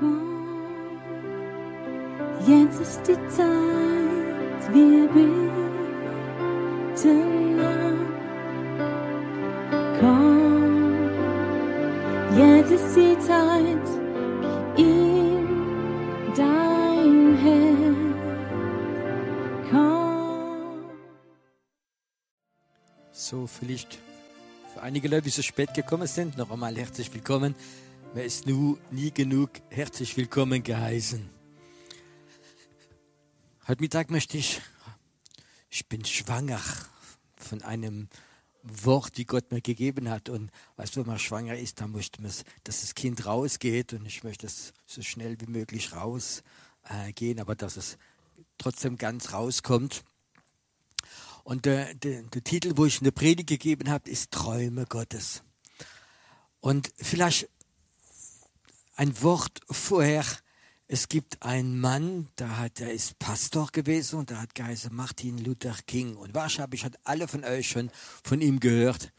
Komm, jetzt ist die Zeit, wir beten an. Komm, jetzt ist die Zeit, gib ihm dein Herz. Komm. So, vielleicht für einige Leute, die so spät gekommen sind, noch einmal herzlich willkommen. Wer ist nu nie genug herzlich willkommen geheißen? Heute Mittag möchte ich, ich bin schwanger von einem Wort, die Gott mir gegeben hat. Und weißt du, wenn man schwanger ist, dann möchte man, dass das Kind rausgeht. Und ich möchte es so schnell wie möglich rausgehen, äh, aber dass es trotzdem ganz rauskommt. Und der, der, der Titel, wo ich eine Predigt gegeben habe, ist Träume Gottes. Und vielleicht ein Wort vorher. Es gibt einen Mann, der, hat, der ist Pastor gewesen und der hat geheißen Martin Luther King. Und wahrscheinlich hat alle von euch schon von ihm gehört.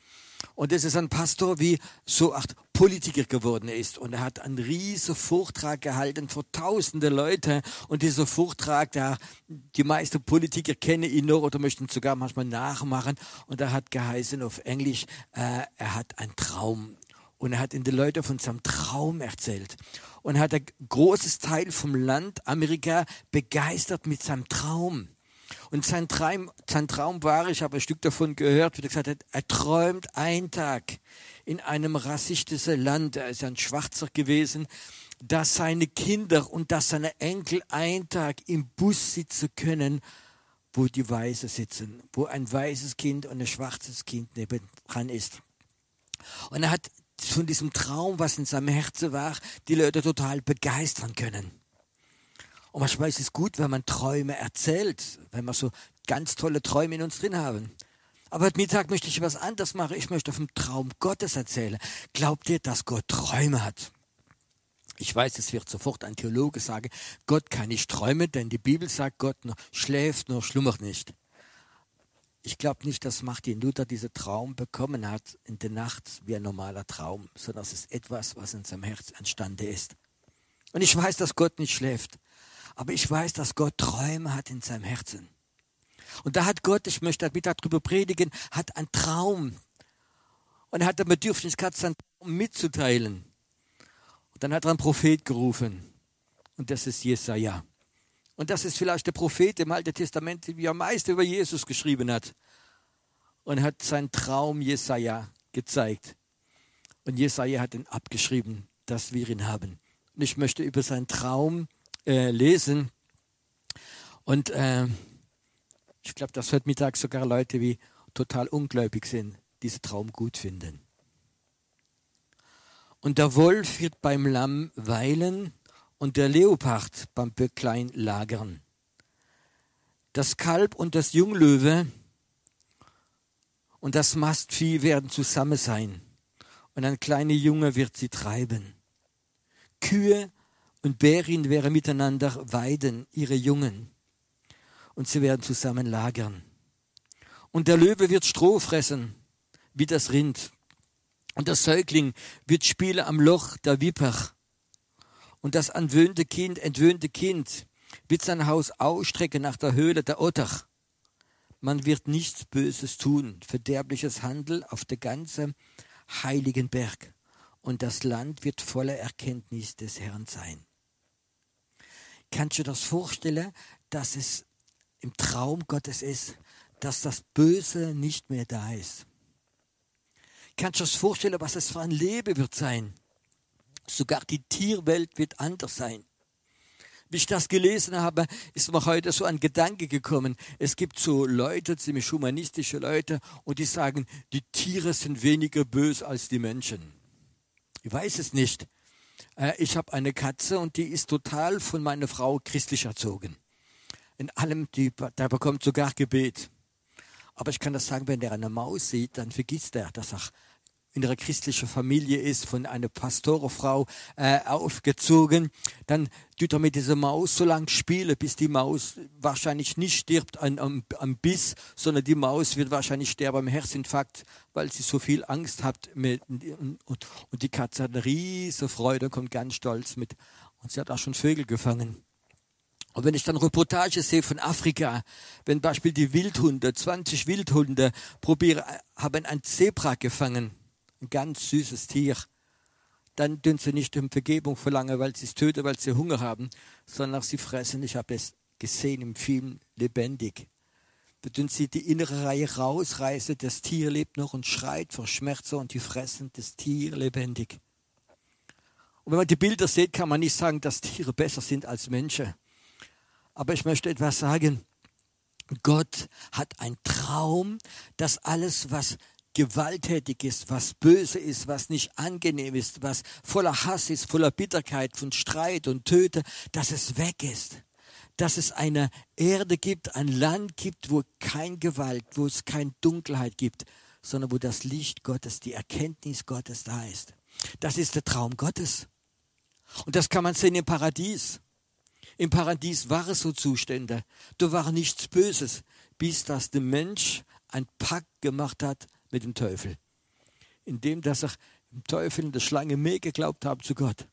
Und es ist ein Pastor, wie so acht Politiker geworden ist. Und er hat einen riesen Vortrag gehalten vor tausende Leute. Und dieser Vortrag, da die meisten Politiker kennen ihn noch oder möchten sogar manchmal nachmachen. Und er hat geheißen auf Englisch, äh, er hat einen Traum. Und er hat den Leuten von seinem Traum erzählt. Und hat ein großes Teil vom Land Amerika begeistert mit seinem Traum. Und sein Traum, sein Traum war, ich habe ein Stück davon gehört, wie er gesagt hat, er träumt einen Tag in einem rassistischen Land, er ist ein Schwarzer gewesen, dass seine Kinder und dass seine Enkel einen Tag im Bus sitzen können, wo die Weiße sitzen, wo ein weißes Kind und ein schwarzes Kind nebendran ist. Und er hat von diesem Traum, was in seinem Herzen war, die Leute total begeistern können. Und manchmal ist es gut, wenn man Träume erzählt, wenn wir so ganz tolle Träume in uns drin haben. Aber heute Mittag möchte ich was anderes machen. Ich möchte vom Traum Gottes erzählen. Glaubt ihr, dass Gott Träume hat? Ich weiß, es wird sofort ein Theologe sagen, Gott kann nicht träumen, denn die Bibel sagt, Gott schläft, nur schlummert nicht. Ich glaube nicht, dass Martin Luther diesen Traum bekommen hat in der Nacht wie ein normaler Traum, sondern es ist etwas, was in seinem Herz entstanden ist. Und ich weiß, dass Gott nicht schläft, aber ich weiß, dass Gott Träume hat in seinem Herzen. Und da hat Gott, ich möchte heute darüber predigen, hat einen Traum. Und er hat ein Bedürfnis gehabt, seinen Traum mitzuteilen. Und dann hat er einen Prophet gerufen. Und das ist Jesaja. Und das ist vielleicht der Prophet im Alten Testament, der am meisten über Jesus geschrieben hat. Und hat seinen Traum Jesaja gezeigt. Und Jesaja hat ihn abgeschrieben, dass wir ihn haben. Und ich möchte über seinen Traum äh, lesen. Und äh, ich glaube, dass heute Mittag sogar Leute, wie total ungläubig sind, diesen Traum gut finden. Und der Wolf wird beim Lamm weilen und der Leopard beim Böcklein lagern. Das Kalb und das Junglöwe und das Mastvieh werden zusammen sein und ein kleiner Junge wird sie treiben. Kühe und Bärin werden miteinander weiden, ihre Jungen, und sie werden zusammen lagern. Und der Löwe wird Stroh fressen, wie das Rind. Und der Säugling wird spielen am Loch der Viper und das entwöhnte Kind, entwöhnte Kind wird sein Haus ausstrecken nach der Höhle der Otter. Man wird nichts Böses tun, verderbliches Handel auf der ganzen heiligen Berg. Und das Land wird voller Erkenntnis des Herrn sein. Kannst du das vorstellen, dass es im Traum Gottes ist, dass das Böse nicht mehr da ist? Kannst du das vorstellen, was es für ein Leben wird sein? Sogar die Tierwelt wird anders sein. Wie ich das gelesen habe, ist mir heute so ein Gedanke gekommen. Es gibt so Leute, ziemlich humanistische Leute, und die sagen, die Tiere sind weniger böse als die Menschen. Ich weiß es nicht. Äh, ich habe eine Katze und die ist total von meiner Frau christlich erzogen. In allem, die, der bekommt sogar Gebet. Aber ich kann das sagen, wenn der eine Maus sieht, dann vergisst er, dass er in einer christlichen Familie ist, von einer Pastorfrau äh, aufgezogen, dann tut er mit dieser Maus so lange spielen, bis die Maus wahrscheinlich nicht stirbt an, am, am Biss, sondern die Maus wird wahrscheinlich sterben am Herzinfarkt, weil sie so viel Angst hat. Mit, und, und, und die Katze hat eine riesige Freude, kommt ganz stolz mit Und sie hat auch schon Vögel gefangen. Und wenn ich dann Reportage sehe von Afrika, wenn Beispiel die Wildhunde, 20 Wildhunde probieren, haben ein Zebra gefangen, ein ganz süßes Tier, dann tun sie nicht um Vergebung verlangen, weil sie es töten, weil sie Hunger haben, sondern sie fressen, ich habe es gesehen im Film, lebendig. Da tun sie die innere Reihe rausreißen, das Tier lebt noch und schreit vor Schmerzen und die fressen das Tier lebendig. Und wenn man die Bilder sieht, kann man nicht sagen, dass Tiere besser sind als Menschen. Aber ich möchte etwas sagen. Gott hat einen Traum, dass alles, was gewalttätig ist, was böse ist, was nicht angenehm ist, was voller Hass ist, voller Bitterkeit, von Streit und Töte, dass es weg ist. Dass es eine Erde gibt, ein Land gibt, wo kein Gewalt, wo es keine Dunkelheit gibt, sondern wo das Licht Gottes, die Erkenntnis Gottes da ist. Das ist der Traum Gottes. Und das kann man sehen im Paradies. Im Paradies waren so Zustände. Da war nichts Böses, bis dass der Mensch ein Pakt gemacht hat mit dem Teufel. Indem dass er dem Teufel und der Schlange mehr geglaubt haben zu Gott.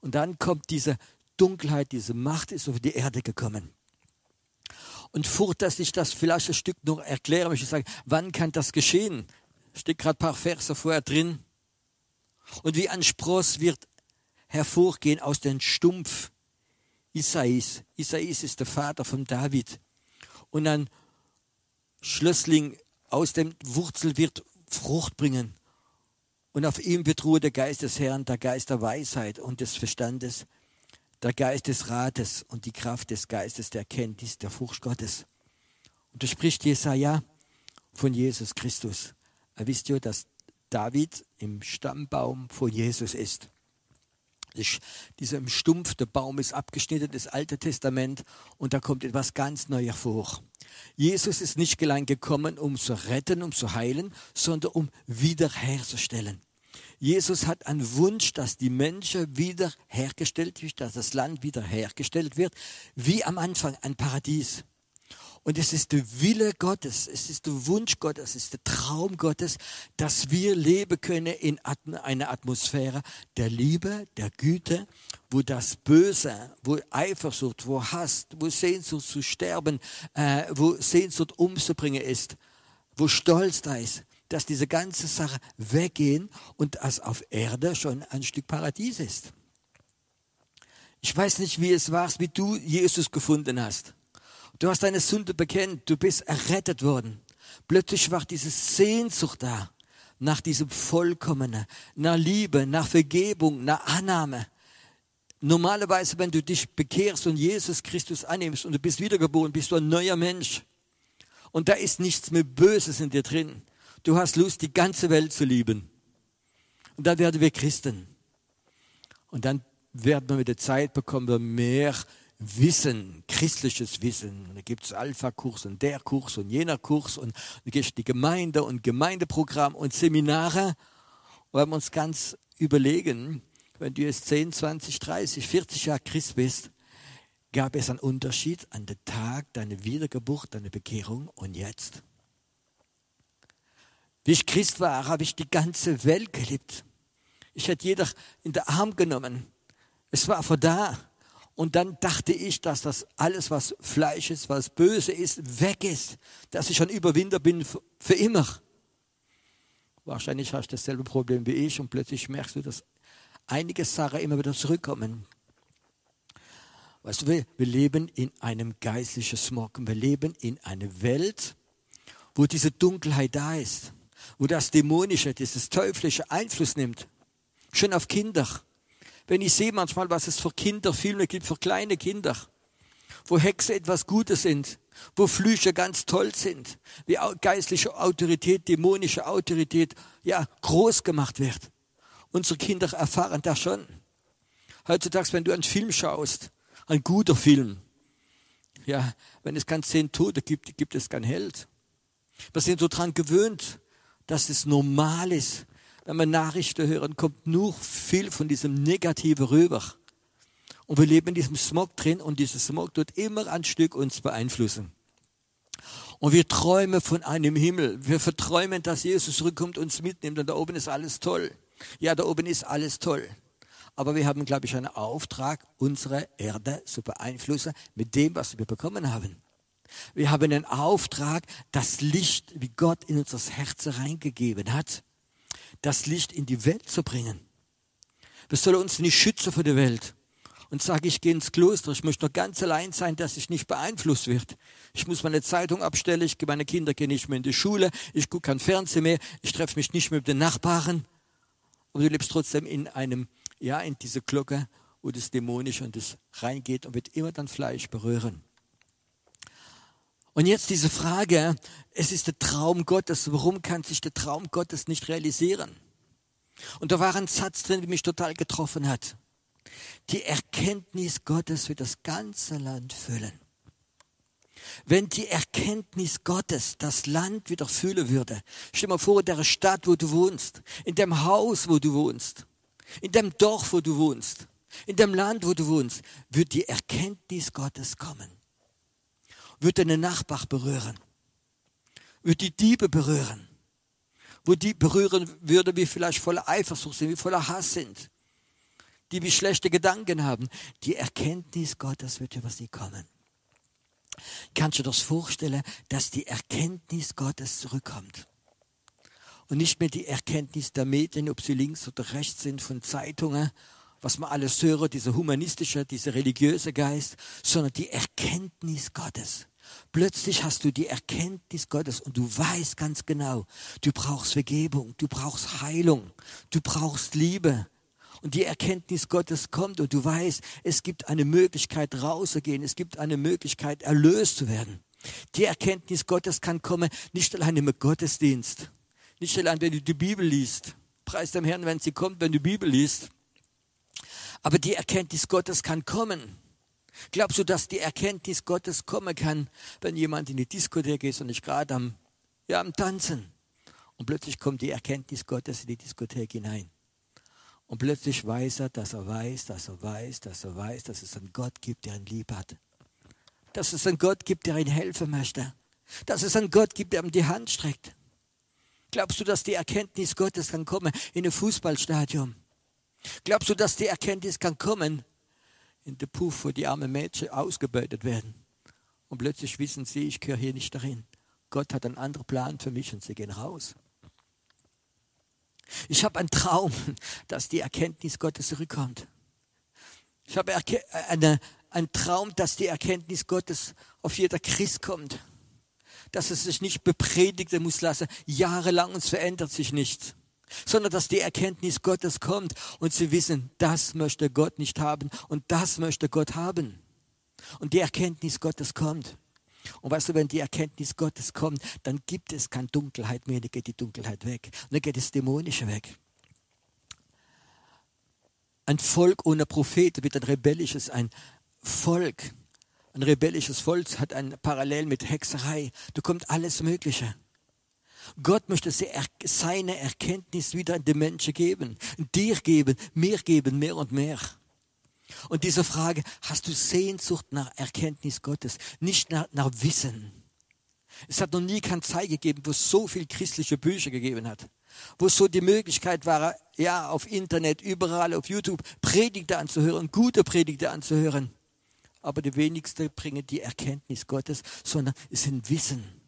Und dann kommt diese Dunkelheit, diese Macht ist auf die Erde gekommen. Und furcht, dass ich das vielleicht ein Stück noch erkläre, möchte ich sagen, wann kann das geschehen? Steht gerade ein paar Verse vorher drin. Und wie ein Spross wird hervorgehen aus dem Stumpf Isais. Isais ist der Vater von David. Und ein Schlössling aus dem Wurzel wird Frucht bringen. Und auf ihm wird Ruhe der Geist des Herrn, der Geist der Weisheit und des Verstandes, der Geist des Rates und die Kraft des Geistes der Erkenntnis, der Furcht Gottes. Und da spricht Jesaja von Jesus Christus. Er wisst ja, dass David im Stammbaum von Jesus ist. Dieser Stumpf, der Baum ist abgeschnitten, das Alte Testament, und da kommt etwas ganz Neues vor. Jesus ist nicht allein gekommen, um zu retten, um zu heilen, sondern um wiederherzustellen. Jesus hat einen Wunsch, dass die Menschen wiederhergestellt wird, dass das Land wiederhergestellt wird, wie am Anfang ein Paradies. Und es ist der Wille Gottes, es ist der Wunsch Gottes, es ist der Traum Gottes, dass wir leben können in einer Atmosphäre der Liebe, der Güte, wo das Böse, wo Eifersucht, wo Hass, wo Sehnsucht zu sterben, äh, wo Sehnsucht umzubringen ist, wo Stolz da ist, dass diese ganze Sache weggehen und dass auf Erde schon ein Stück Paradies ist. Ich weiß nicht, wie es war, wie du Jesus gefunden hast. Du hast deine Sünde bekennt, du bist errettet worden. Plötzlich war diese Sehnsucht da nach diesem Vollkommenen, nach Liebe, nach Vergebung, nach Annahme. Normalerweise, wenn du dich bekehrst und Jesus Christus annimmst und du bist wiedergeboren, bist du ein neuer Mensch. Und da ist nichts mehr Böses in dir drin. Du hast Lust, die ganze Welt zu lieben. Und dann werden wir Christen. Und dann werden wir mit der Zeit bekommen wir mehr Wissen, christliches Wissen. Und da gibt es Alpha-Kurs und der Kurs und jener Kurs und da gibt es die Gemeinde und Gemeindeprogramm und Seminare. Und wenn wir uns ganz überlegen, wenn du jetzt 10, 20, 30, 40 Jahre Christ bist, gab es einen Unterschied an dem Tag deiner Wiedergeburt, deiner Bekehrung und jetzt. Wie ich Christ war, habe ich die ganze Welt geliebt. Ich hätte jeder in den Arm genommen. Es war von da. Und dann dachte ich, dass das alles, was Fleisch ist, was böse ist, weg ist. Dass ich schon Überwinder bin für immer. Wahrscheinlich hast du dasselbe Problem wie ich und plötzlich merkst du, dass einige Sachen immer wieder zurückkommen. Weißt du, wir, leben in einem geistlichen Smog. Wir leben in einer Welt, wo diese Dunkelheit da ist, wo das Dämonische, dieses Teuflische Einfluss nimmt. Schon auf Kinder wenn ich sehe manchmal, was es für Kinderfilme gibt, für kleine Kinder, wo Hexe etwas Gutes sind, wo Flüche ganz toll sind, wie geistliche Autorität, dämonische Autorität, ja, groß gemacht wird. Unsere Kinder erfahren das schon. Heutzutage, wenn du einen Film schaust, ein guter Film, ja, wenn es ganz zehn Tote gibt, gibt es keinen Held. Wir sind so dran gewöhnt, dass es normal ist, wenn wir Nachrichten hören, kommt nur viel von diesem Negativen rüber. Und wir leben in diesem Smog drin und dieser Smog tut immer ein Stück uns beeinflussen. Und wir träumen von einem Himmel. Wir verträumen, dass Jesus zurückkommt, und uns mitnimmt und da oben ist alles toll. Ja, da oben ist alles toll. aber wir haben, glaube ich, einen Auftrag, unsere Erde zu beeinflussen mit dem, was wir bekommen haben. Wir haben einen Auftrag, das Licht, wie Gott in unser Herz reingegeben hat, das Licht in die Welt zu bringen. Wir sollen uns nicht schützen vor der Welt und sagen, ich gehe ins Kloster, ich möchte noch ganz allein sein, dass ich nicht beeinflusst wird. Ich muss meine Zeitung abstellen, ich, meine Kinder gehen nicht mehr in die Schule, ich gucke kein Fernsehen mehr, ich treffe mich nicht mehr mit den Nachbarn. Aber du lebst trotzdem in einem, ja, in diese Glocke, wo das dämonisch und das reingeht und wird immer dann Fleisch berühren. Und jetzt diese Frage, es ist der Traum Gottes, warum kann sich der Traum Gottes nicht realisieren? Und da war ein Satz drin, der mich total getroffen hat. Die Erkenntnis Gottes wird das ganze Land füllen. Wenn die Erkenntnis Gottes das Land wieder füllen würde, stell dir mal vor, in der Stadt, wo du wohnst, in dem Haus, wo du wohnst, in dem Dorf, wo du wohnst, in dem Land, wo du wohnst, wird die Erkenntnis Gottes kommen. Wird deine Nachbar berühren. Wird die Diebe berühren. Wo die berühren würde, wie vielleicht voller Eifersucht sind, wie voller Hass sind. Die wie schlechte Gedanken haben. Die Erkenntnis Gottes wird über sie kommen. Kannst du dir das vorstellen, dass die Erkenntnis Gottes zurückkommt? Und nicht mehr die Erkenntnis der Medien, ob sie links oder rechts sind, von Zeitungen, was man alles höre, dieser humanistische, dieser religiöse Geist, sondern die Erkenntnis Gottes. Plötzlich hast du die Erkenntnis Gottes und du weißt ganz genau, du brauchst Vergebung, du brauchst Heilung, du brauchst Liebe. Und die Erkenntnis Gottes kommt und du weißt, es gibt eine Möglichkeit rauszugehen, es gibt eine Möglichkeit erlöst zu werden. Die Erkenntnis Gottes kann kommen, nicht allein im Gottesdienst, nicht allein, wenn du die Bibel liest. Preis dem Herrn, wenn sie kommt, wenn du die Bibel liest. Aber die Erkenntnis Gottes kann kommen. Glaubst du, dass die Erkenntnis Gottes kommen kann, wenn jemand in die Diskothek ist und nicht gerade am, ja, am Tanzen? Und plötzlich kommt die Erkenntnis Gottes in die Diskothek hinein. Und plötzlich weiß er, dass er weiß, dass er weiß, dass er weiß, dass es einen Gott gibt, der ihn lieb hat. Dass es einen Gott gibt, der ihm helfen möchte. Dass es einen Gott gibt, der ihm die Hand streckt. Glaubst du, dass die Erkenntnis Gottes kann kommen in ein Fußballstadion? Glaubst du, dass die Erkenntnis kann kommen in der Puff, wo die armen Mädchen ausgebeutet werden? Und plötzlich wissen sie, ich gehöre hier nicht darin. Gott hat einen anderen Plan für mich und sie gehen raus. Ich habe einen Traum, dass die Erkenntnis Gottes zurückkommt. Ich habe eine, einen Traum, dass die Erkenntnis Gottes auf jeder Christ kommt. Dass es sich nicht bepredigen muss lassen, jahrelang und es verändert sich nichts sondern dass die Erkenntnis Gottes kommt und sie wissen, das möchte Gott nicht haben und das möchte Gott haben. Und die Erkenntnis Gottes kommt. Und weißt du, wenn die Erkenntnis Gottes kommt, dann gibt es keine Dunkelheit mehr, dann geht die Dunkelheit weg. Und dann geht das Dämonische weg. Ein Volk ohne Prophet wird ein rebellisches, ein Volk. Ein rebellisches Volk hat ein Parallel mit Hexerei. Da kommt alles Mögliche. Gott möchte seine Erkenntnis wieder an die Menschen geben, dir geben, mir geben, mehr und mehr. Und diese Frage, hast du Sehnsucht nach Erkenntnis Gottes, nicht nach, nach Wissen? Es hat noch nie keine Zeit gegeben, wo es so viel christliche Bücher gegeben hat, wo es so die Möglichkeit war, ja, auf Internet, überall, auf YouTube, Predigte anzuhören, gute Predigte anzuhören. Aber die wenigsten bringen die Erkenntnis Gottes, sondern es sind Wissen.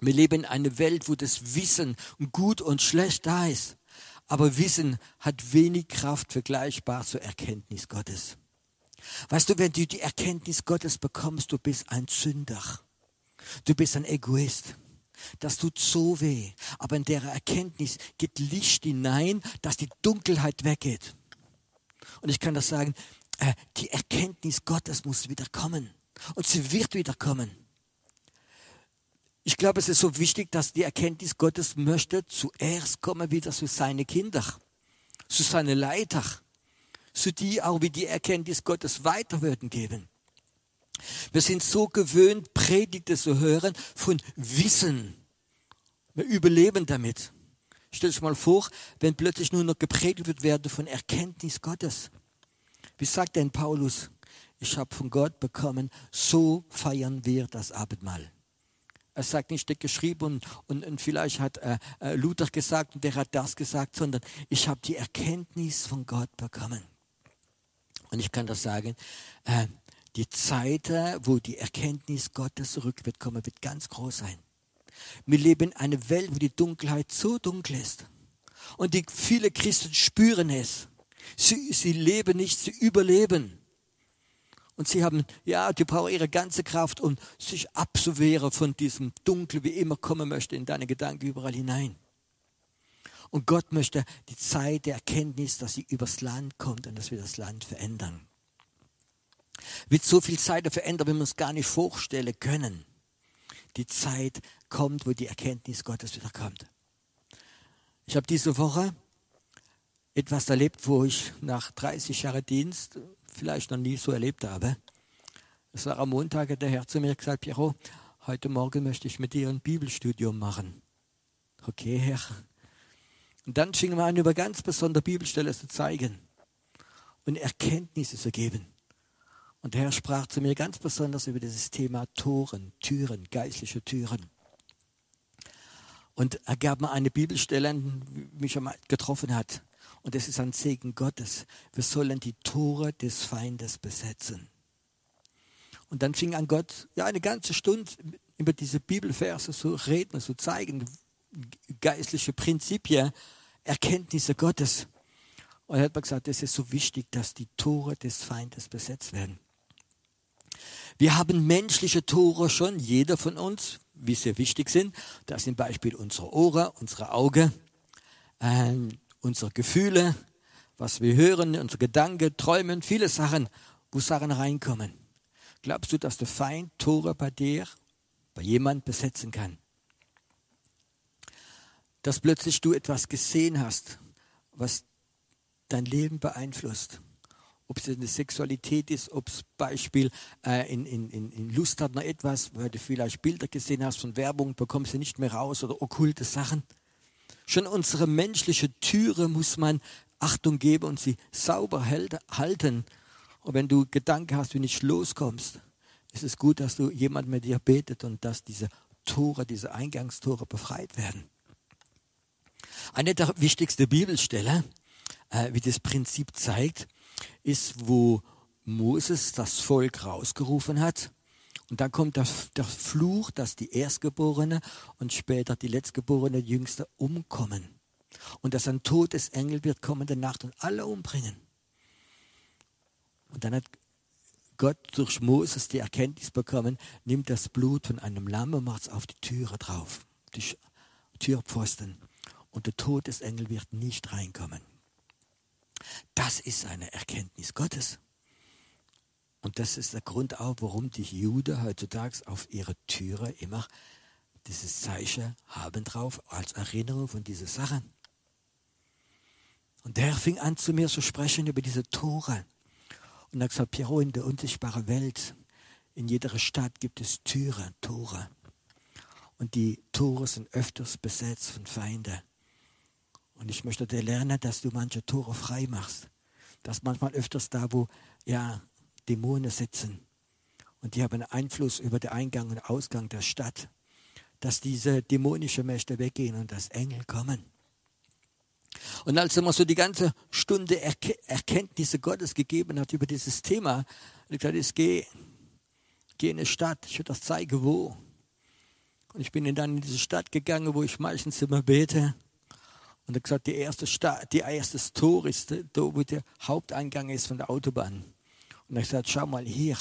Wir leben in einer Welt, wo das Wissen gut und schlecht da ist. Aber Wissen hat wenig Kraft vergleichbar zur Erkenntnis Gottes. Weißt du, wenn du die Erkenntnis Gottes bekommst, du bist ein Sünder. Du bist ein Egoist. Das tut so weh. Aber in der Erkenntnis geht Licht hinein, dass die Dunkelheit weggeht. Und ich kann das sagen, äh, die Erkenntnis Gottes muss wieder kommen. Und sie wird wieder kommen. Ich glaube, es ist so wichtig, dass die Erkenntnis Gottes möchte zuerst kommen wieder zu seinen Kindern, zu seinen Leiter, zu die auch wie die Erkenntnis Gottes weiter würden geben. Wir sind so gewöhnt, Predigte zu hören von Wissen. Wir überleben damit. Stell dir mal vor, wenn plötzlich nur noch gepredigt wird werden von Erkenntnis Gottes. Wie sagt denn Paulus? Ich habe von Gott bekommen, so feiern wir das Abendmahl. Er sagt nicht, der geschrieben und, und, und vielleicht hat äh, äh, Luther gesagt und der hat das gesagt, sondern ich habe die Erkenntnis von Gott bekommen. Und ich kann das sagen, äh, die Zeit, äh, wo die Erkenntnis Gottes zurück wird kommen, wird ganz groß sein. Wir leben in einer Welt, wo die Dunkelheit so dunkel ist. Und die viele Christen spüren es. Sie, sie leben nicht, sie überleben. Und sie haben, ja, die brauchen ihre ganze Kraft, um sich abzuwehren von diesem Dunkel, wie immer kommen möchte, in deine Gedanken überall hinein. Und Gott möchte die Zeit der Erkenntnis, dass sie übers Land kommt und dass wir das Land verändern. Wird so viel Zeit verändern, wenn wir uns gar nicht vorstellen können. Die Zeit kommt, wo die Erkenntnis Gottes wieder kommt. Ich habe diese Woche etwas erlebt, wo ich nach 30 Jahren Dienst vielleicht noch nie so erlebt habe. Es war am Montag, der Herr zu mir gesagt, Piero, heute Morgen möchte ich mit dir ein Bibelstudium machen. Okay, Herr. Und dann fingen wir an, über ganz besondere Bibelstellen zu zeigen und Erkenntnisse zu geben. Und der Herr sprach zu mir ganz besonders über dieses Thema Toren, Türen, geistliche Türen. Und er gab mir eine Bibelstelle, die mich einmal getroffen hat. Und es ist ein Segen Gottes. Wir sollen die Tore des Feindes besetzen. Und dann fing an Gott, ja, eine ganze Stunde über diese Bibelverse zu reden, zu zeigen, geistliche Prinzipien, Erkenntnisse Gottes. Und er hat mir gesagt, es ist so wichtig, dass die Tore des Feindes besetzt werden. Wir haben menschliche Tore schon, jeder von uns, wie sie wichtig sind. Das sind Beispiel unsere Ohren, unsere Augen, äh, unsere Gefühle, was wir hören, unsere Gedanken, Träumen, viele Sachen, wo Sachen reinkommen. Glaubst du, dass der Feind Tore bei dir, bei jemand besetzen kann? Dass plötzlich du etwas gesehen hast, was dein Leben beeinflusst ob es eine Sexualität ist, ob es Beispiel äh, in, in, in Lust hat noch etwas, weil du vielleicht Bilder gesehen hast von Werbung, bekommst du nicht mehr raus oder okkulte Sachen. Schon unsere menschliche Türe muss man Achtung geben und sie sauber halten. Und wenn du Gedanken hast, wie nicht loskommst, ist es gut, dass du jemand mit dir betet und dass diese Tore, diese Eingangstore befreit werden. Eine der wichtigsten Bibelstellen, äh, wie das Prinzip zeigt, ist, wo Moses das Volk rausgerufen hat. Und dann kommt der, der Fluch, dass die Erstgeborene und später die Letztgeborene Jüngste umkommen. Und dass ein Todesengel wird kommen der Nacht und alle umbringen. Und dann hat Gott durch Moses die Erkenntnis bekommen, nimmt das Blut von einem Lamm und macht es auf die Türe drauf, die Türpfosten. Und der Todesengel wird nicht reinkommen. Das ist eine Erkenntnis Gottes. Und das ist der Grund auch, warum die Juden heutzutage auf ihre Türe immer dieses Zeichen haben drauf, als Erinnerung von diesen Sachen. Und der fing an zu mir zu sprechen über diese Tore. Und er hat gesagt, Piero, in der unsichtbaren Welt, in jeder Stadt gibt es Türen, Tore. Und die Tore sind öfters besetzt von Feinden. Und ich möchte dir lernen, dass du manche Tore frei machst. Dass manchmal öfters da, wo ja Dämonen sitzen und die haben Einfluss über den Eingang und Ausgang der Stadt, dass diese dämonischen Mächte weggehen und dass Engel kommen. Und als er mir so die ganze Stunde Erke Erkenntnisse Gottes gegeben hat über dieses Thema, er gesagt, ich gehe, gehe in eine Stadt, ich will das zeigen, wo. Und ich bin dann in diese Stadt gegangen, wo ich meistens immer bete. Und er hat gesagt, die erste, Stadt, die erste Tor ist da, wo der Haupteingang ist von der Autobahn. Und hat gesagt, schau mal hier,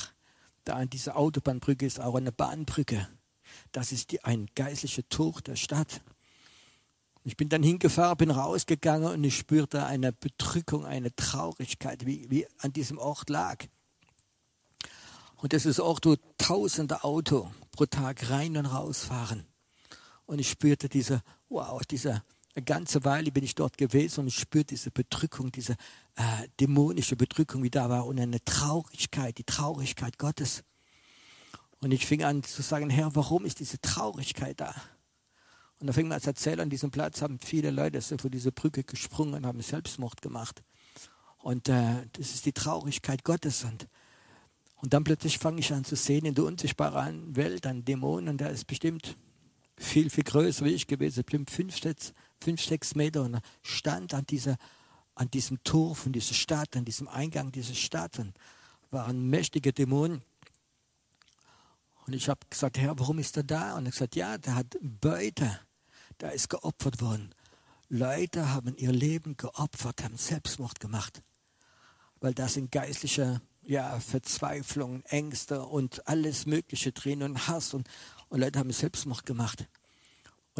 da an dieser Autobahnbrücke ist auch eine Bahnbrücke. Das ist die, ein geistlicher Tor der Stadt. Ich bin dann hingefahren, bin rausgegangen und ich spürte eine Bedrückung, eine Traurigkeit, wie, wie an diesem Ort lag. Und das ist auch, wo tausende Auto pro Tag rein und raus fahren. Und ich spürte diese, wow, dieser eine ganze Weile bin ich dort gewesen und ich spürte diese Bedrückung, diese äh, dämonische Bedrückung, wie da war und eine Traurigkeit, die Traurigkeit Gottes. Und ich fing an zu sagen, Herr, warum ist diese Traurigkeit da? Und da fing man als Erzähler an diesem Platz, haben viele Leute so vor diese Brücke gesprungen und haben Selbstmord gemacht. Und äh, das ist die Traurigkeit Gottes. Und, Und dann plötzlich fange ich an zu sehen in der unsichtbaren Welt einen Dämon und der ist bestimmt viel, viel größer wie ich gewesen, bestimmt fünf, fünf, sechs Meter und stand an, dieser, an diesem Tor von dieser Stadt, an diesem Eingang dieser Stadt und war ein mächtiger Dämon. Und ich habe gesagt, Herr, warum ist er da? Und er hat gesagt, ja, der hat Beute, da ist geopfert worden. Leute haben ihr Leben geopfert, haben Selbstmord gemacht, weil da sind geistliche ja, Verzweiflung, Ängste und alles Mögliche drin und Hass und, und Leute haben Selbstmord gemacht.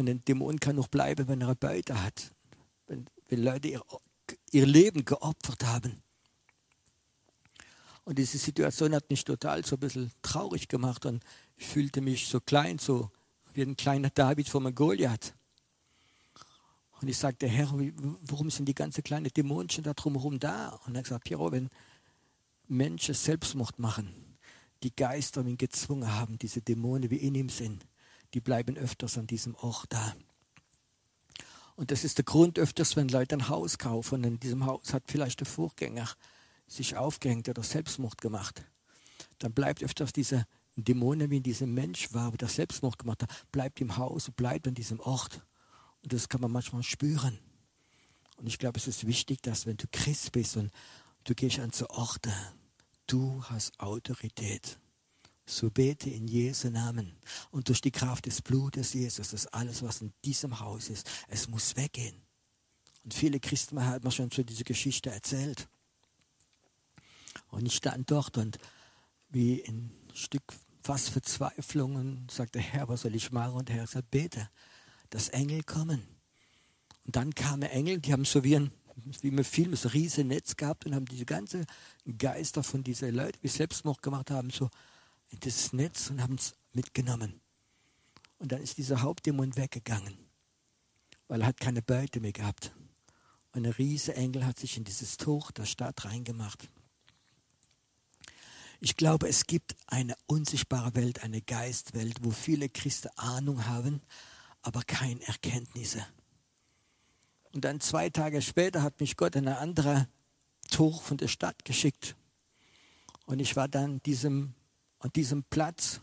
Und ein Dämon kann noch bleiben, wenn er eine Beute hat, wenn, wenn Leute ihr, ihr Leben geopfert haben. Und diese Situation hat mich total so ein bisschen traurig gemacht und ich fühlte mich so klein, so wie ein kleiner David vor Goliath. Und ich sagte, Herr, warum sind die ganzen kleinen Dämonchen da drumherum da? Und er gesagt, Piero, wenn Menschen Selbstmord machen, die Geister ihn gezwungen haben, diese Dämonen wie in ihm sind, die bleiben öfters an diesem Ort da. Und das ist der Grund öfters, wenn Leute ein Haus kaufen und in diesem Haus hat vielleicht der Vorgänger sich aufgehängt oder Selbstmord gemacht. Dann bleibt öfters dieser Dämonen, wie in diesem Mensch war, der Selbstmord gemacht hat, bleibt im Haus und bleibt an diesem Ort. Und das kann man manchmal spüren. Und ich glaube, es ist wichtig, dass wenn du Christ bist und du gehst an so Orte, du hast Autorität. So bete in Jesu Namen und durch die Kraft des Blutes Jesus, dass alles, was in diesem Haus ist, es muss weggehen. Und viele Christen haben mir schon so diese Geschichte erzählt. Und ich stand dort und wie ein Stück fast Verzweiflung und sagte, Herr, was soll ich machen? Und der Herr sagt, bete, dass Engel kommen. Und dann kamen Engel, die haben so wie ein, wie im Film, so riesen Netz gehabt und haben diese ganzen Geister von diesen Leuten, die Selbstmord gemacht haben, so in das Netz und haben es mitgenommen. Und dann ist dieser Hauptdämon weggegangen, weil er hat keine Beute mehr gehabt. Und ein riesiger Engel hat sich in dieses Tuch der Stadt reingemacht. Ich glaube, es gibt eine unsichtbare Welt, eine Geistwelt, wo viele Christen Ahnung haben, aber keine Erkenntnisse. Und dann zwei Tage später hat mich Gott in ein anderes Tor von der Stadt geschickt. Und ich war dann diesem, an diesem Platz.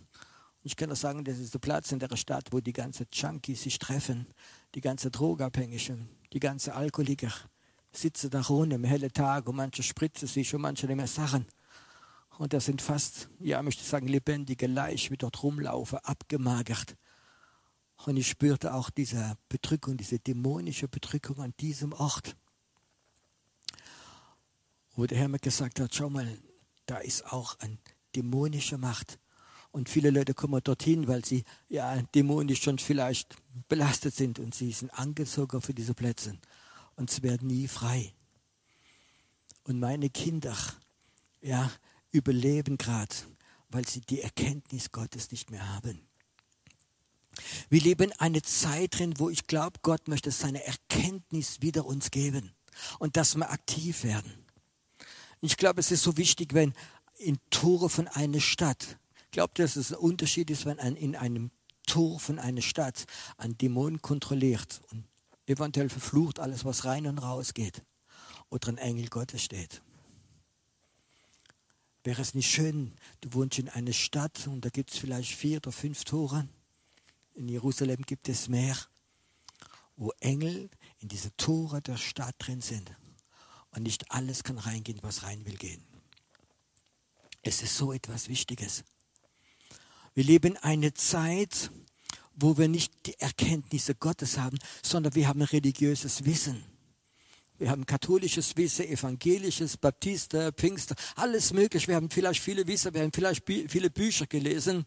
Ich kann auch sagen, das ist der Platz in der Stadt, wo die ganzen Junkies sich treffen, die ganzen Drogabhängigen, die ganzen Alkoholiker sitzen da rum im hellen Tag und manche spritzen sich und manche nehmen Sachen. Und das sind fast, ja, möchte ich sagen, lebendige Leichen, die dort rumlaufen, abgemagert. Und ich spürte auch diese Bedrückung, diese dämonische Bedrückung an diesem Ort. Wo der Herr mir gesagt hat, schau mal, da ist auch eine dämonische Macht. Und viele Leute kommen dorthin, weil sie ja dämonisch schon vielleicht belastet sind und sie sind angezogen für diese Plätze. Und sie werden nie frei. Und meine Kinder, ja, überleben gerade, weil sie die Erkenntnis Gottes nicht mehr haben. Wir leben eine Zeit drin, wo ich glaube, Gott möchte seine Erkenntnis wieder uns geben und dass wir aktiv werden. Ich glaube, es ist so wichtig, wenn in Tore von einer Stadt, glaubt ihr, dass es ein Unterschied ist, wenn ein, in einem Tor von einer Stadt ein Dämon kontrolliert und eventuell verflucht alles, was rein und raus geht, oder ein Engel Gottes steht. Wäre es nicht schön, du wohnst in einer Stadt und da gibt es vielleicht vier oder fünf Tore. In Jerusalem gibt es mehr, wo Engel in diese Tore der Stadt drin sind. Und nicht alles kann reingehen, was rein will gehen. Es ist so etwas Wichtiges. Wir leben eine Zeit, wo wir nicht die Erkenntnisse Gottes haben, sondern wir haben religiöses Wissen. Wir haben katholisches Wissen, evangelisches, Baptisten, Pfingster, alles möglich. Wir haben vielleicht viele Wissen, wir haben vielleicht viele Bücher gelesen,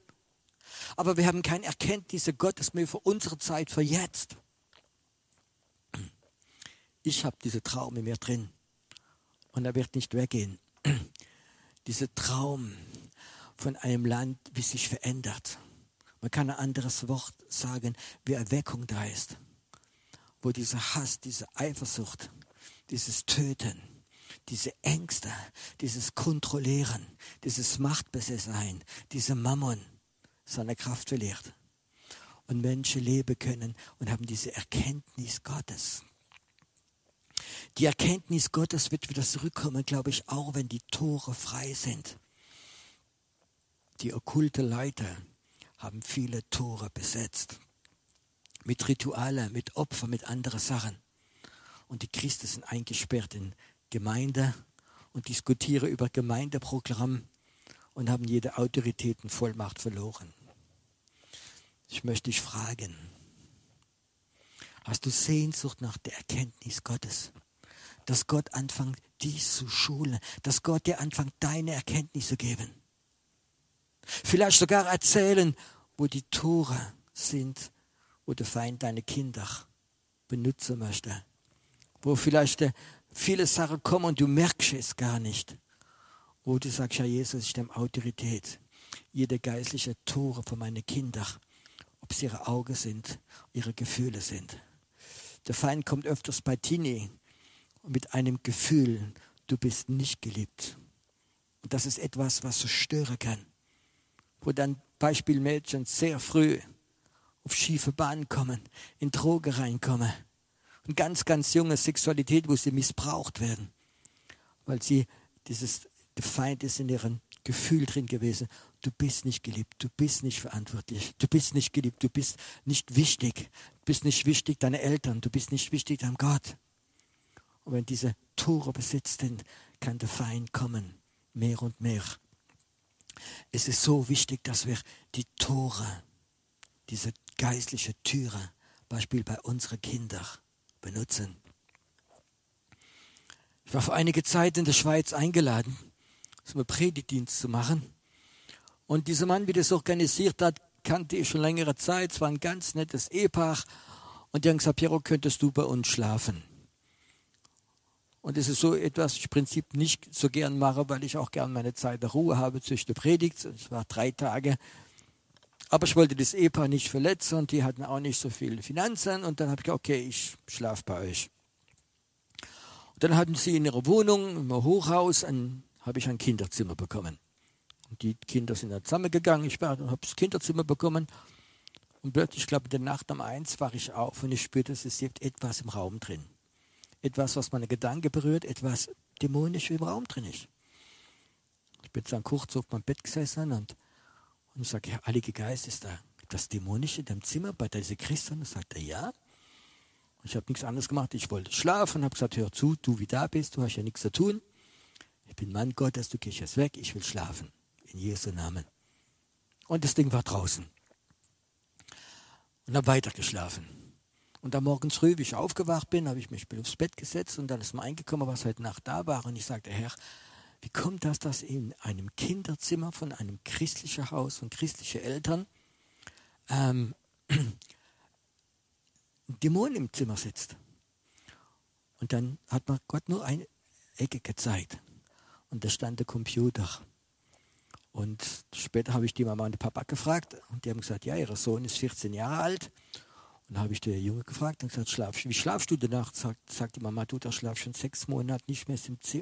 aber wir haben keine Erkenntnisse Gottes mehr für unsere Zeit, für jetzt. Ich habe diese Traum in mir drin und er wird nicht weggehen. Dieser Traum von einem Land, wie sich verändert. Man kann ein anderes Wort sagen, wie Erweckung da ist, wo dieser Hass, diese Eifersucht, dieses Töten, diese Ängste, dieses Kontrollieren, dieses Machtbesessenheit, diese Mammon seine Kraft verliert. Und Menschen leben können und haben diese Erkenntnis Gottes. Die Erkenntnis Gottes wird wieder zurückkommen, glaube ich, auch wenn die Tore frei sind. die okkulte Leiter haben viele Tore besetzt. Mit Rituale, mit Opfer, mit anderen Sachen. Und die Christen sind eingesperrt in Gemeinde und diskutieren über Gemeindeprogramm und haben jede Autorität und Vollmacht verloren. Ich möchte dich fragen, hast du Sehnsucht nach der Erkenntnis Gottes? Dass Gott anfängt, dies zu schulen, dass Gott dir anfängt, deine Erkenntnis zu geben. Vielleicht sogar erzählen, wo die Tore sind, wo der Feind deine Kinder benutzen möchte. Wo vielleicht viele Sachen kommen und du merkst es gar nicht. Wo du sagst, ja, Jesus, ich nehme Autorität. Jede geistliche Tore von meinen Kindern, ob es ihre Augen sind, ihre Gefühle sind. Der Feind kommt öfters bei Tini mit einem Gefühl, du bist nicht geliebt. Und das ist etwas, was zerstören kann. Wo dann Beispielmädchen sehr früh auf schiefe Bahnen kommen, in Droge reinkommen. Und ganz, ganz junge Sexualität, wo sie missbraucht werden. Weil sie, dieses, der Feind ist in ihrem Gefühl drin gewesen. Du bist nicht geliebt, du bist nicht verantwortlich, du bist nicht geliebt, du bist nicht wichtig, du bist nicht wichtig deine Eltern, du bist nicht wichtig deinem Gott. Und wenn diese Tore besitzt sind, kann der Feind kommen, mehr und mehr. Es ist so wichtig, dass wir die Tore, diese geistliche Türe, Beispiel bei unseren Kindern, benutzen. Ich war vor einiger Zeit in der Schweiz eingeladen, so einen Predigtdienst zu machen. Und dieser Mann, wie das organisiert hat, kannte ich schon längere Zeit. Es war ein ganz nettes Ehepaar. Und die haben gesagt, Piero, könntest du bei uns schlafen? Und es ist so etwas, ich im Prinzip nicht so gern mache, weil ich auch gern meine Zeit der Ruhe habe zwischen der Predigt. Es war drei Tage. Aber ich wollte das Ehepaar nicht verletzen und die hatten auch nicht so viel Finanzen. Und dann habe ich gesagt, okay, ich schlafe bei euch. Und dann hatten sie in ihrer Wohnung, im Hochhaus, habe ich ein Kinderzimmer bekommen. Und die Kinder sind dann zusammengegangen. Ich habe das Kinderzimmer bekommen. Und plötzlich, ich glaube, in der Nacht um eins war ich auf und ich spürte, es ist etwas im Raum drin etwas, was meine Gedanken berührt, etwas dämonisch im Raum drin ist. Ich bin dann kurz auf meinem Bett gesessen und, und sage, Herr Heilige Geist, ist da das Dämonische in deinem Zimmer bei dieser Christin? Und sagt er, ja. Ich habe nichts anderes gemacht. Ich wollte schlafen und habe gesagt, hör zu, du wie da bist, du hast ja nichts zu tun. Ich bin Mann Gottes, du gehst jetzt weg, ich will schlafen. In Jesu Namen. Und das Ding war draußen. Und habe weiter geschlafen. Und dann morgens früh, wie ich aufgewacht bin, habe ich mich aufs Bett gesetzt und dann ist mir eingekommen, was heute Nacht da war. Und ich sagte, Herr, wie kommt das, dass in einem Kinderzimmer von einem christlichen Haus, von christlichen Eltern, ähm, ein Dämon im Zimmer sitzt? Und dann hat mir Gott nur eine Ecke gezeigt. Und da stand der Computer. Und später habe ich die Mama und den Papa gefragt und die haben gesagt, ja, ihr Sohn ist 14 Jahre alt dann habe ich den Junge gefragt und gesagt, schlaf, wie schlafst du denn nachts? Sagt, sagt die Mama, du, der schlaft schon sechs Monate nicht mehr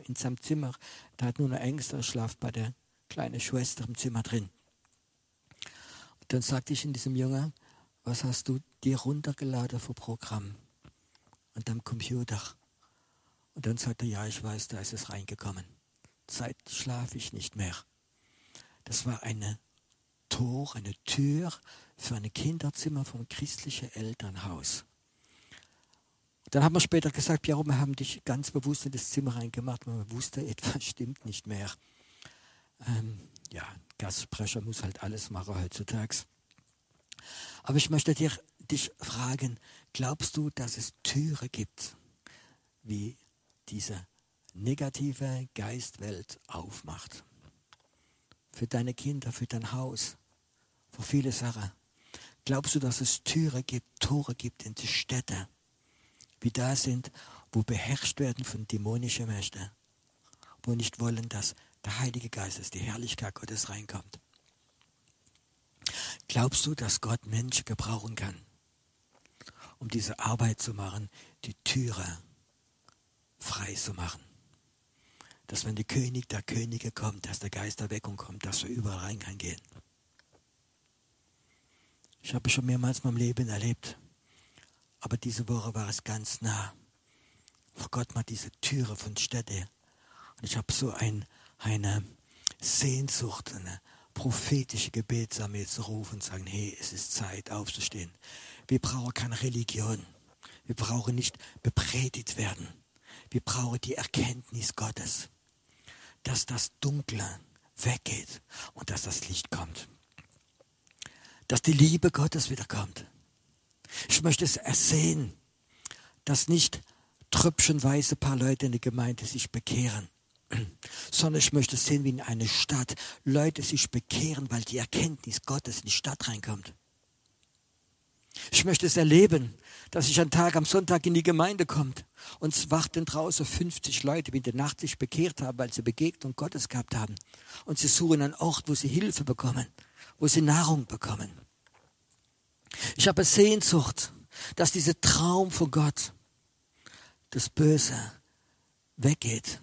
in seinem Zimmer. Der hat nur eine Ängste, er schlaft bei der kleinen Schwester im Zimmer drin. Und dann sagte ich in diesem Jungen, was hast du dir runtergeladen für Programm? An deinem Computer. Und dann sagte er, ja, ich weiß, da ist es reingekommen. Seit schlafe ich nicht mehr. Das war eine Tor, eine Tür für ein Kinderzimmer vom christlichen Elternhaus. Dann haben wir später gesagt, ja, wir haben dich ganz bewusst in das Zimmer reingemacht, weil man wusste, etwas stimmt nicht mehr. Ähm, ja, Gastsprecher muss halt alles machen heutzutage. Aber ich möchte dir, dich fragen, glaubst du, dass es Türe gibt, wie diese negative Geistwelt aufmacht? Für deine Kinder, für dein Haus, für viele Sachen. Glaubst du, dass es Türe gibt, Tore gibt in die Städte, wie da sind, wo beherrscht werden von dämonischen Mächten, wo nicht wollen, dass der Heilige Geist, die Herrlichkeit Gottes reinkommt? Glaubst du, dass Gott Menschen gebrauchen kann, um diese Arbeit zu machen, die Türe frei zu machen? Dass wenn der König der Könige kommt, dass der Geist der Weckung kommt, dass wir überall rein kann gehen. Ich habe schon mehrmals in meinem Leben erlebt. Aber diese Woche war es ganz nah. Vor Gott mal diese Türe von Städte. Und ich habe so ein, eine Sehnsucht, eine prophetische Gebetsarmee zu rufen und sagen, hey, es ist Zeit aufzustehen. Wir brauchen keine Religion. Wir brauchen nicht bepredigt werden. Wir brauchen die Erkenntnis Gottes, dass das Dunkle weggeht und dass das Licht kommt. Dass die Liebe Gottes wiederkommt. Ich möchte es ersehen, dass nicht tröpfchenweise ein paar Leute in der Gemeinde sich bekehren, sondern ich möchte sehen, wie in eine Stadt Leute sich bekehren, weil die Erkenntnis Gottes in die Stadt reinkommt. Ich möchte es erleben, dass ich einen Tag am Sonntag in die Gemeinde kommt und es warten draußen 50 Leute, die in der Nacht sich bekehrt haben, weil sie Begegnung Gottes gehabt haben. Und sie suchen einen Ort, wo sie Hilfe bekommen, wo sie Nahrung bekommen. Ich habe Sehnsucht, dass dieser Traum von Gott, das Böse, weggeht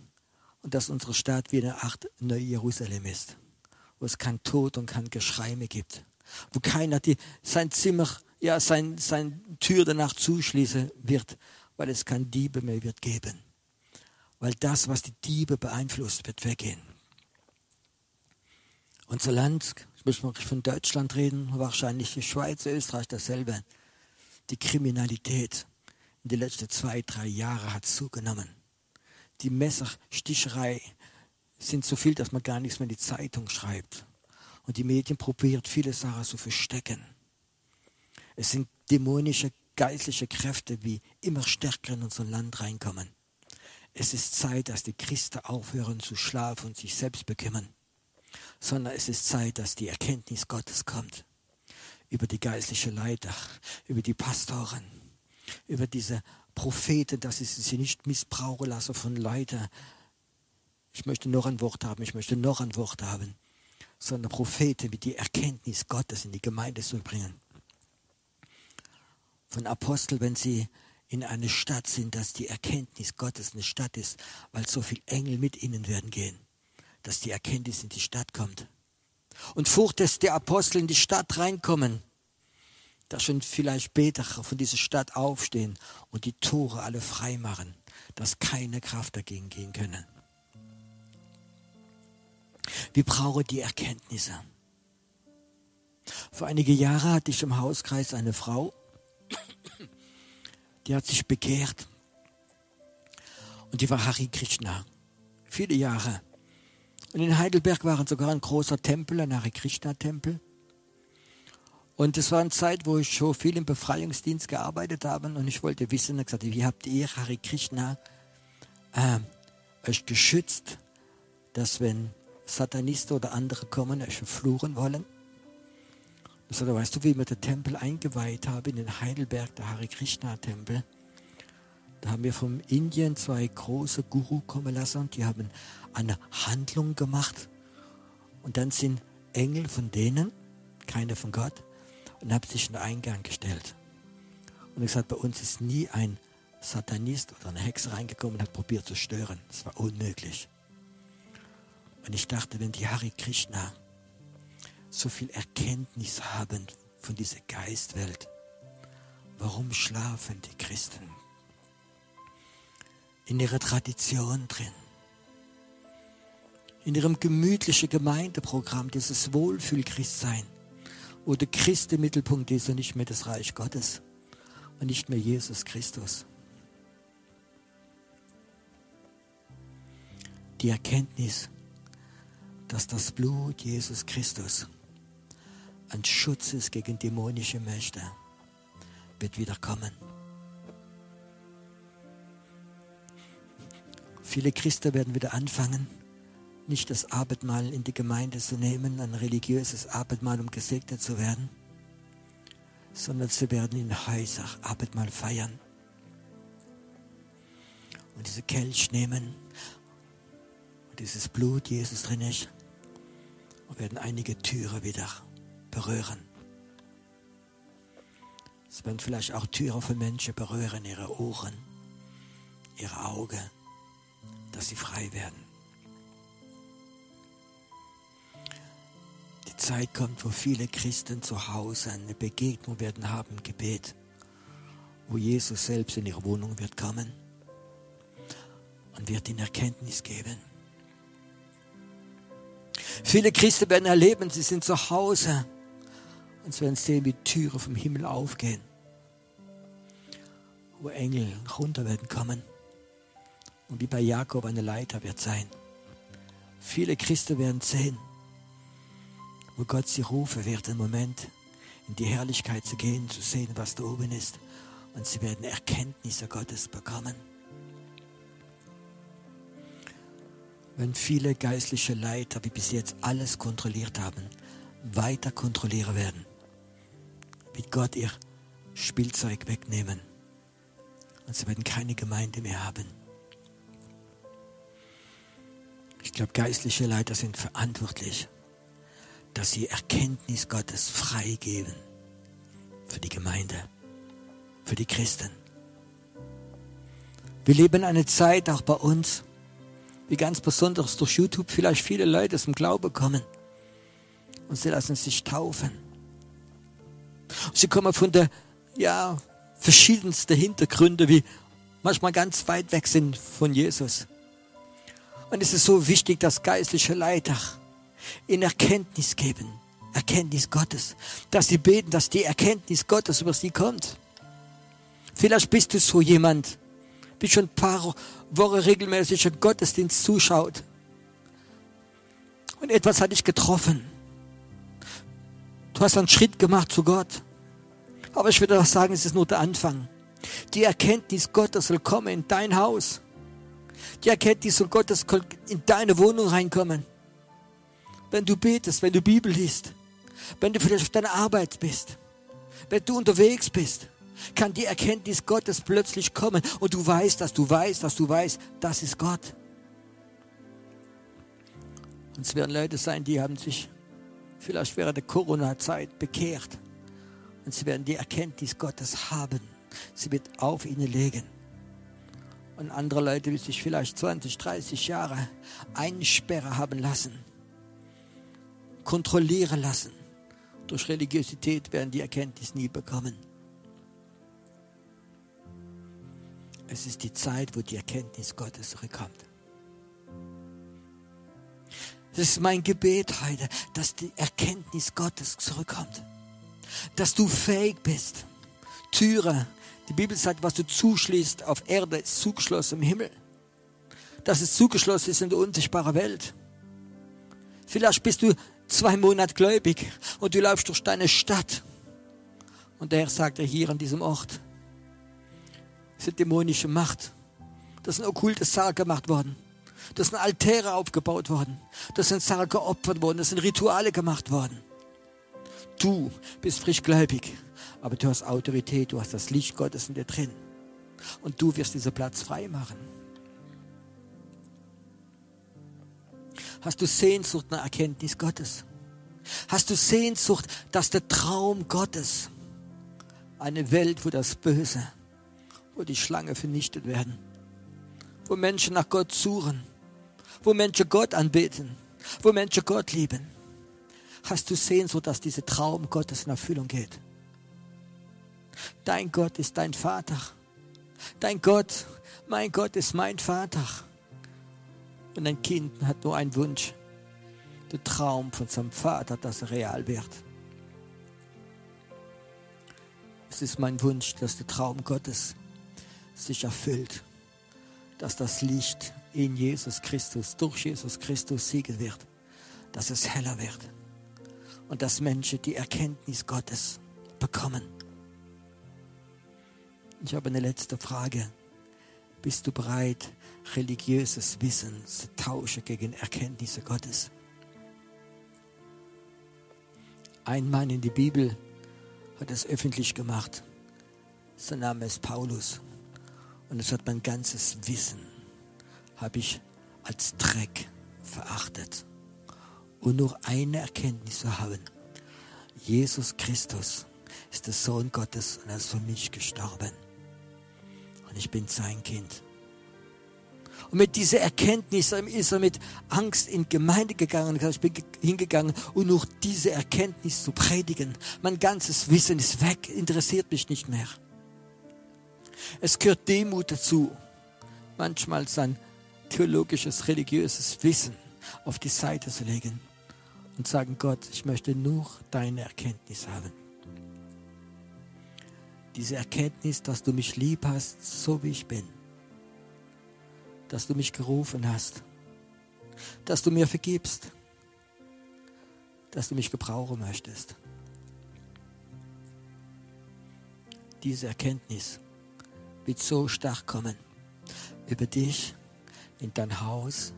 und dass unsere Stadt wie eine Art Neu-Jerusalem ist, wo es kein Tod und kein Geschrei mehr gibt, wo keiner die, sein Zimmer, ja, sein, sein Tür danach zuschließen wird, weil es kein Diebe mehr wird geben. Weil das, was die Diebe beeinflusst, wird weggehen. Unser Land, muss mal von Deutschland reden, wahrscheinlich die Schweiz, Österreich dasselbe. Die Kriminalität in den letzten zwei, drei Jahren hat zugenommen. Die Messersticherei sind so viel, dass man gar nichts mehr in die Zeitung schreibt. Und die Medien probiert viele Sachen zu verstecken. Es sind dämonische, geistliche Kräfte, wie immer stärker in unser Land reinkommen. Es ist Zeit, dass die Christen aufhören zu schlafen und sich selbst bekümmern, sondern es ist Zeit, dass die Erkenntnis Gottes kommt über die geistliche Leiter, über die Pastoren, über diese Propheten, dass sie sie nicht missbrauchen lassen von Leuten. Ich möchte noch ein Wort haben, ich möchte noch ein Wort haben, sondern Propheten wie die Erkenntnis Gottes in die Gemeinde zu bringen. Von Apostel, wenn sie in eine Stadt sind, dass die Erkenntnis Gottes eine Stadt ist, weil so viele Engel mit ihnen werden gehen, dass die Erkenntnis in die Stadt kommt. Und Furcht, dass die Apostel in die Stadt reinkommen, dass schon vielleicht später von dieser Stadt aufstehen und die Tore alle frei machen, dass keine Kraft dagegen gehen können. Wir brauchen die Erkenntnisse. Vor einige Jahre hatte ich im Hauskreis eine Frau, die hat sich bekehrt. Und die war Hari Krishna. Viele Jahre. Und in Heidelberg war sogar ein großer Tempel, ein Hari Krishna Tempel. Und es war eine Zeit, wo ich schon viel im Befreiungsdienst gearbeitet habe und ich wollte wissen, ich gesagt, wie habt ihr, Hari Krishna, äh, euch geschützt, dass wenn Satanisten oder andere kommen, euch verfluchen wollen? Ich sagte, weißt du, wie wir den Tempel eingeweiht haben in den Heidelberg, der Hari Krishna Tempel? Da haben wir von Indien zwei große Guru kommen lassen die haben eine Handlung gemacht. Und dann sind Engel von denen, keine von Gott, und habe sich in den Eingang gestellt. Und ich sagte, bei uns ist nie ein Satanist oder eine Hexe reingekommen und hat probiert zu stören. Das war unmöglich. Und ich dachte, wenn die Hari Krishna so viel Erkenntnis haben von dieser Geistwelt, warum schlafen die Christen in ihrer Tradition drin? In ihrem gemütlichen Gemeindeprogramm, dieses Wohlfühlchristsein wo der Christ im Mittelpunkt ist und nicht mehr das Reich Gottes und nicht mehr Jesus Christus. Die Erkenntnis, dass das Blut Jesus Christus ein Schutz ist gegen dämonische Mächte, wird wieder kommen. Viele Christen werden wieder anfangen, nicht das Abendmahl in die Gemeinde zu nehmen, ein religiöses Abendmahl, um gesegnet zu werden, sondern sie werden in Häusern Abendmahl feiern und diese Kelch nehmen und dieses Blut Jesus drin ist und werden einige Türen wieder berühren. Es werden vielleicht auch Türen von Menschen berühren, ihre Ohren, ihre Augen, dass sie frei werden. Die Zeit kommt, wo viele Christen zu Hause eine Begegnung werden haben, Gebet, wo Jesus selbst in ihre Wohnung wird kommen und wird ihnen Erkenntnis geben. Viele Christen werden erleben, sie sind zu Hause und sie werden sehen, wie Türen vom Himmel aufgehen, wo Engel runter werden kommen und wie bei Jakob eine Leiter wird sein. Viele Christen werden sehen, wo Gott sie rufen wird, im Moment in die Herrlichkeit zu gehen, zu sehen, was da oben ist. Und sie werden Erkenntnisse Gottes bekommen. Wenn viele geistliche Leiter, wie bis jetzt alles kontrolliert haben, weiter kontrollieren werden, wird Gott ihr Spielzeug wegnehmen. Und sie werden keine Gemeinde mehr haben. Ich glaube, geistliche Leiter sind verantwortlich, dass sie Erkenntnis Gottes freigeben für die Gemeinde, für die Christen. Wir leben eine Zeit auch bei uns, wie ganz besonders durch YouTube vielleicht viele Leute zum Glauben kommen und sie lassen sich taufen. Sie kommen von der, ja, verschiedensten Hintergründe, wie manchmal ganz weit weg sind von Jesus. Und es ist so wichtig, dass geistliche Leiter in Erkenntnis geben. Erkenntnis Gottes. Dass sie beten, dass die Erkenntnis Gottes über sie kommt. Vielleicht bist du so jemand, wie schon ein paar Wochen regelmäßig im Gottesdienst zuschaut. Und etwas hat dich getroffen. Du hast einen Schritt gemacht zu Gott. Aber ich würde auch sagen, es ist nur der Anfang. Die Erkenntnis Gottes soll kommen in dein Haus. Die Erkenntnis von Gottes soll in deine Wohnung reinkommen. Wenn du betest, wenn du Bibel liest, wenn du vielleicht auf deiner Arbeit bist, wenn du unterwegs bist, kann die Erkenntnis Gottes plötzlich kommen und du weißt, dass du weißt, dass du weißt, das ist Gott. Und es werden Leute sein, die haben sich vielleicht während der Corona-Zeit bekehrt und sie werden die Erkenntnis Gottes haben. Sie wird auf ihnen legen. Und andere Leute, die sich vielleicht 20, 30 Jahre einsperren haben lassen, kontrollieren lassen. Durch Religiosität werden die Erkenntnis nie bekommen. Es ist die Zeit, wo die Erkenntnis Gottes zurückkommt. Es ist mein Gebet heute, dass die Erkenntnis Gottes zurückkommt. Dass du fähig bist, Türe die Bibel sagt, was du zuschließt auf Erde, ist zugeschlossen im Himmel. Dass es zugeschlossen ist in der unsichtbaren Welt. Vielleicht bist du zwei Monate gläubig und du läufst durch deine Stadt. Und der Herr sagt dir hier an diesem Ort, es ist dämonische Macht. Das sind okkulte Sachen gemacht worden. Das sind Altäre aufgebaut worden. Das sind Sachen geopfert worden. Das sind Rituale gemacht worden. Du bist frischgläubig aber du hast Autorität, du hast das Licht Gottes in dir drin. Und du wirst diesen Platz frei machen. Hast du Sehnsucht nach Erkenntnis Gottes? Hast du Sehnsucht, dass der Traum Gottes, eine Welt, wo das Böse, wo die Schlange vernichtet werden, wo Menschen nach Gott suchen, wo Menschen Gott anbeten, wo Menschen Gott lieben, hast du Sehnsucht, dass dieser Traum Gottes in Erfüllung geht? Dein Gott ist dein Vater. Dein Gott, mein Gott ist mein Vater. Und ein Kind hat nur einen Wunsch. Der Traum von seinem Vater, dass er real wird. Es ist mein Wunsch, dass der Traum Gottes sich erfüllt. Dass das Licht in Jesus Christus, durch Jesus Christus siegen wird. Dass es heller wird. Und dass Menschen die Erkenntnis Gottes bekommen. Ich habe eine letzte Frage. Bist du bereit, religiöses Wissen zu tauschen gegen Erkenntnisse Gottes? Ein Mann in der Bibel hat es öffentlich gemacht. Sein Name ist Paulus. Und es hat mein ganzes Wissen, habe ich als Dreck verachtet. Und nur eine Erkenntnis zu haben. Jesus Christus ist der Sohn Gottes und er ist für mich gestorben und ich bin sein Kind. Und mit dieser Erkenntnis ist er mit Angst in Gemeinde gegangen. Ich bin hingegangen, um nur diese Erkenntnis zu predigen. Mein ganzes Wissen ist weg, interessiert mich nicht mehr. Es gehört Demut dazu, manchmal sein theologisches, religiöses Wissen auf die Seite zu legen und sagen, Gott, ich möchte nur deine Erkenntnis haben. Diese Erkenntnis, dass du mich lieb hast, so wie ich bin. Dass du mich gerufen hast. Dass du mir vergibst. Dass du mich gebrauchen möchtest. Diese Erkenntnis wird so stark kommen über dich, in dein Haus,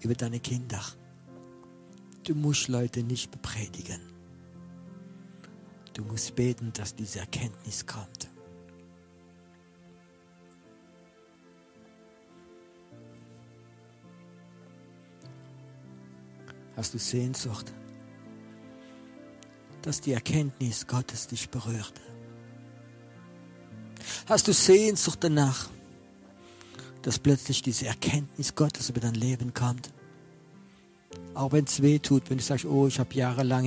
über deine Kinder. Du musst Leute nicht bepredigen. Du musst beten, dass diese Erkenntnis kommt. Hast du Sehnsucht, dass die Erkenntnis Gottes dich berührt? Hast du Sehnsucht danach, dass plötzlich diese Erkenntnis Gottes über dein Leben kommt? Auch wenn es weh tut, wenn du sagst, oh, ich habe jahrelang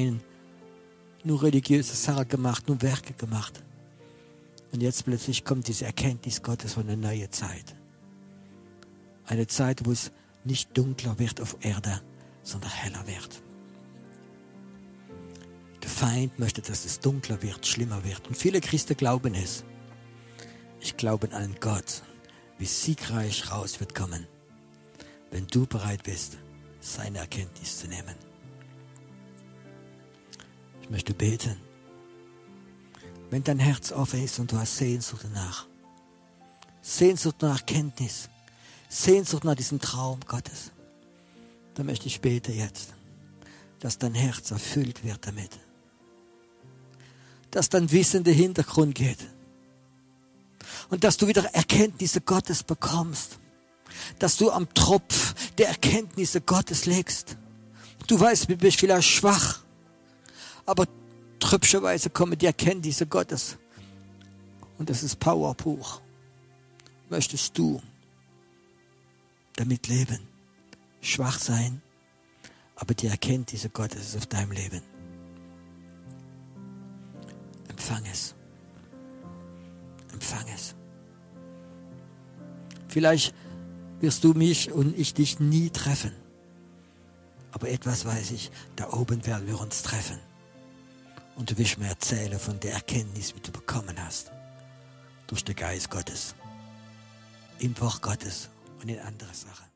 nur religiöse Sachen gemacht, nur Werke gemacht. Und jetzt plötzlich kommt diese Erkenntnis Gottes von einer neuen Zeit. Eine Zeit, wo es nicht dunkler wird auf Erde, sondern heller wird. Der Feind möchte, dass es dunkler wird, schlimmer wird. Und viele Christen glauben es. Ich glaube an einen Gott, wie siegreich raus wird kommen, wenn du bereit bist, seine Erkenntnis zu nehmen. Ich möchte beten. Wenn dein Herz offen ist und du hast Sehnsucht danach, Sehnsucht nach Erkenntnis, Sehnsucht nach diesem Traum Gottes, dann möchte ich beten jetzt, dass dein Herz erfüllt wird damit. Dass dein Wissen in den Hintergrund geht. Und dass du wieder Erkenntnisse Gottes bekommst dass du am Tropf der Erkenntnisse Gottes legst. Du weißt, du bist vielleicht schwach, aber trübscherweise kommen die Erkenntnisse Gottes. Und das ist Power pur. Möchtest du damit leben? Schwach sein, aber die Erkenntnisse Gottes ist auf deinem Leben. Empfang es. Empfang es. Vielleicht wirst du mich und ich dich nie treffen. Aber etwas weiß ich, da oben werden wir uns treffen. Und du wirst mir erzählen von der Erkenntnis, die du bekommen hast. Durch den Geist Gottes. Im Wort Gottes und in andere Sachen.